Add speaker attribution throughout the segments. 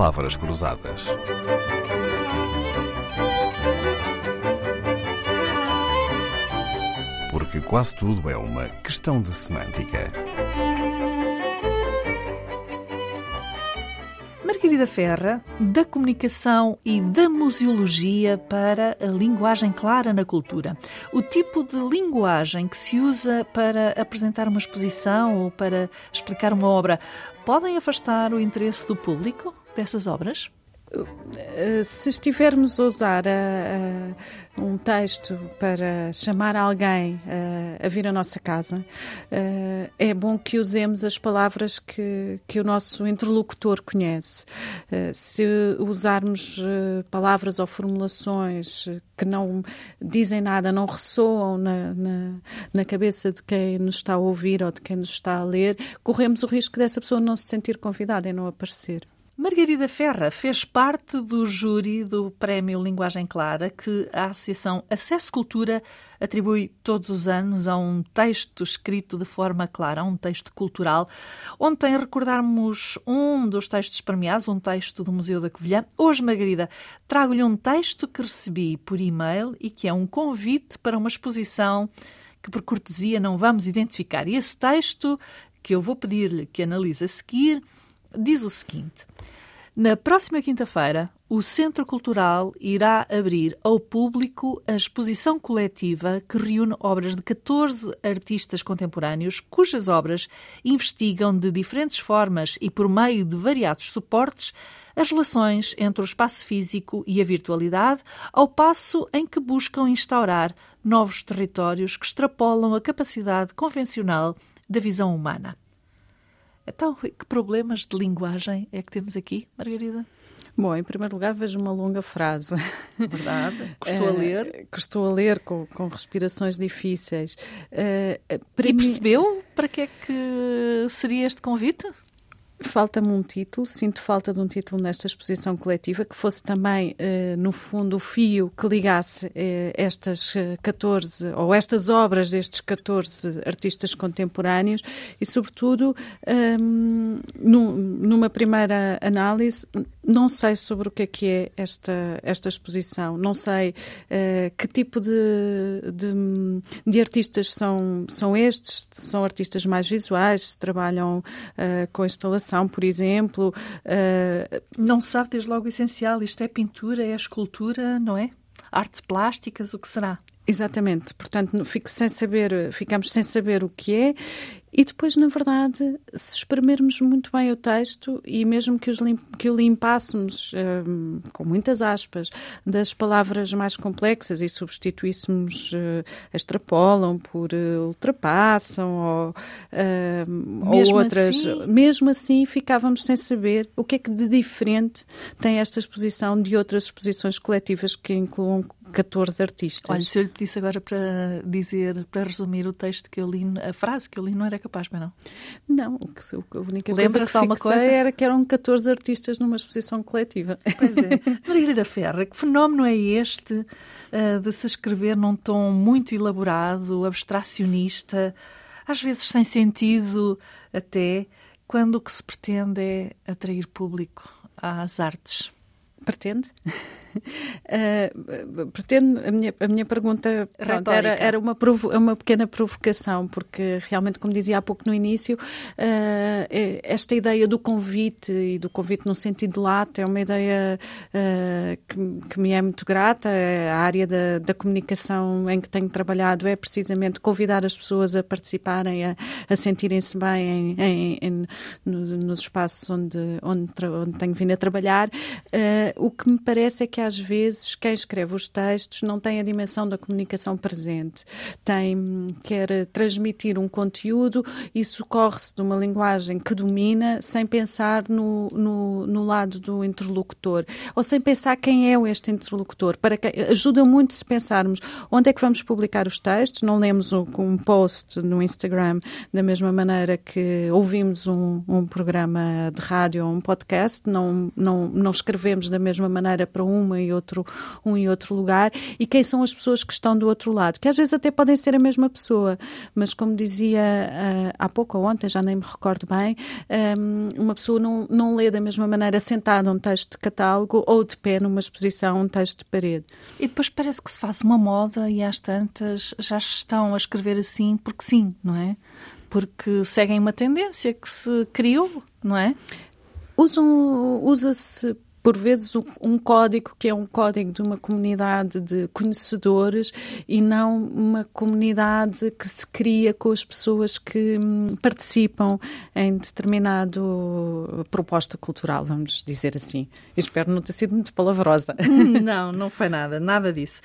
Speaker 1: palavras cruzadas. Porque quase tudo é uma questão de semântica.
Speaker 2: Margarida Ferra, da comunicação e da museologia para a linguagem clara na cultura. O tipo de linguagem que se usa para apresentar uma exposição ou para explicar uma obra podem afastar o interesse do público dessas obras?
Speaker 3: Eh, se estivermos a usar a, eh, a, um texto para chamar alguém a, eh, a vir à nossa casa, é bom que usemos as palavras que, que o nosso interlocutor conhece. Se usarmos palavras ou formulações que não dizem nada, não ressoam na, na, na cabeça de quem nos está a ouvir ou de quem nos está a ler, corremos o risco dessa pessoa não se sentir convidada e não aparecer.
Speaker 2: Margarida Ferra fez parte do júri do Prémio Linguagem Clara, que a Associação Acesso Cultura atribui todos os anos a um texto escrito de forma clara, um texto cultural. Ontem recordarmos um dos textos premiados, um texto do Museu da Covilhã. Hoje, Margarida, trago-lhe um texto que recebi por e-mail e que é um convite para uma exposição que, por cortesia, não vamos identificar. E esse texto, que eu vou pedir-lhe que analise a seguir, diz o seguinte. Na próxima quinta-feira, o Centro Cultural irá abrir ao público a exposição coletiva que reúne obras de 14 artistas contemporâneos, cujas obras investigam de diferentes formas e por meio de variados suportes as relações entre o espaço físico e a virtualidade, ao passo em que buscam instaurar novos territórios que extrapolam a capacidade convencional da visão humana. Então, que problemas de linguagem é que temos aqui, Margarida?
Speaker 3: Bom, em primeiro lugar, vejo uma longa frase.
Speaker 2: Verdade. Custou a ler? Uh,
Speaker 3: custou a ler com, com respirações difíceis.
Speaker 2: Uh, e percebeu para que é que seria este convite?
Speaker 3: Falta-me um título, sinto falta de um título nesta exposição coletiva que fosse também, eh, no fundo, o fio que ligasse eh, estas 14 eh, ou estas obras destes 14 artistas contemporâneos e, sobretudo, ehm, numa primeira análise, não sei sobre o que é que é esta, esta exposição, não sei que tipo de, de, de, artistas são, são estes, são artistas mais visuais, trabalham com instalação por exemplo. Uh...
Speaker 2: Não se sabe desde logo o essencial. Isto é pintura, é escultura, não é? Artes plásticas, o que será?
Speaker 3: Exatamente, portanto, fico sem saber, ficamos sem saber o que é. E depois, na verdade, se espremermos muito bem o texto e mesmo que, os que o limpássemos, um, com muitas aspas, das palavras mais complexas e substituíssemos uh, extrapolam por uh, ultrapassam ou, uh, ou outras, assim... mesmo assim ficávamos sem saber o que é que de diferente tem esta exposição de outras exposições coletivas que incluam 14 artistas.
Speaker 2: Olha, se eu lhe pedisse agora para dizer, para resumir o texto que eu li, a frase que eu li, não era capaz, mas não?
Speaker 3: Não, a única coisa que alguma coisa era que eram 14 artistas numa exposição coletiva.
Speaker 2: Pois é. Margarida Ferra, que fenómeno é este uh, de se escrever num tom muito elaborado, abstracionista, às vezes sem sentido até, quando o que se pretende é atrair público às artes?
Speaker 3: Pretende? Uh, pretendo, a minha, a minha pergunta pronto, era, era uma, provo, uma pequena provocação, porque realmente, como dizia há pouco no início, uh, esta ideia do convite e do convite no sentido lato é uma ideia uh, que, que, me é muito grata. A área da, da, comunicação em que tenho trabalhado é precisamente convidar as pessoas a participarem, a, a sentirem-se bem em, em, em, nos, nos espaços onde, onde, onde, tenho vindo a trabalhar. o que me parece é que às vezes quem escreve os textos não tem a dimensão da comunicação presente, tem quer transmitir um conteúdo e socorre-se de uma linguagem que domina sem pensar no, no, no, lado do interlocutor. Ou sem pensar quem é este interlocutor. Para que, ajuda muito se pensarmos onde é que vamos publicar os textos, não lemos um, um post no Instagram da mesma maneira que ouvimos um, um programa de rádio ou um podcast, não, não, não escrevemos da mesma maneira para um uma e outro, um e outro lugar e quem são as pessoas que estão do outro lado, que às vezes até podem ser a mesma pessoa, mas como dizia uh, há pouco ou ontem, já nem me recordo bem, um, uma pessoa não, não lê da mesma maneira sentada um texto de catálogo ou de pé numa exposição um texto de parede.
Speaker 2: E depois parece que se faz uma moda e às tantas já estão a escrever assim porque sim, não é? Porque seguem uma tendência que se criou, não é?
Speaker 3: Usa-se por vezes um código que é um código de uma comunidade de conhecedores e não uma comunidade que se cria com as pessoas que hum, participam em determinado proposta cultural, vamos dizer assim. espero não ter sido muito palavrosa.
Speaker 2: Não, não foi nada, nada disso.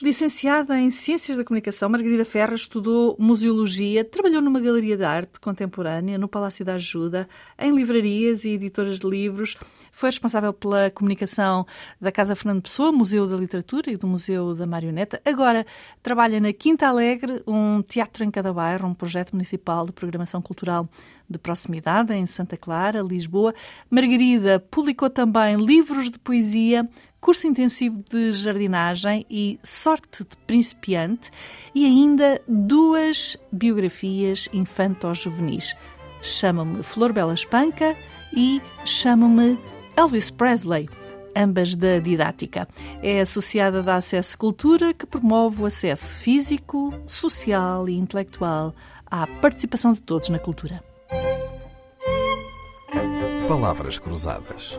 Speaker 2: Licenciada em Ciências da Comunicação, Margarida Ferra estudou museologia, trabalhou numa galeria de arte contemporânea no Palácio da Ajuda, em livrarias e editoras de livros. Foi responsável pela comunicação da Casa Fernando Pessoa, Museu da Literatura e do Museu da Marioneta. Agora trabalha na Quinta Alegre, um teatro em cada bairro, um projeto municipal de programação cultural de proximidade em Santa Clara, Lisboa. Margarida publicou também livros de poesia, curso intensivo de jardinagem e sorte de principiante e ainda duas biografias infanto-juvenis. Chama-me Flor Bela Espanca e chama-me Elvis Presley, ambas da didática. É associada da Acesso Cultura, que promove o acesso físico, social e intelectual à participação de todos na cultura.
Speaker 1: Palavras Cruzadas,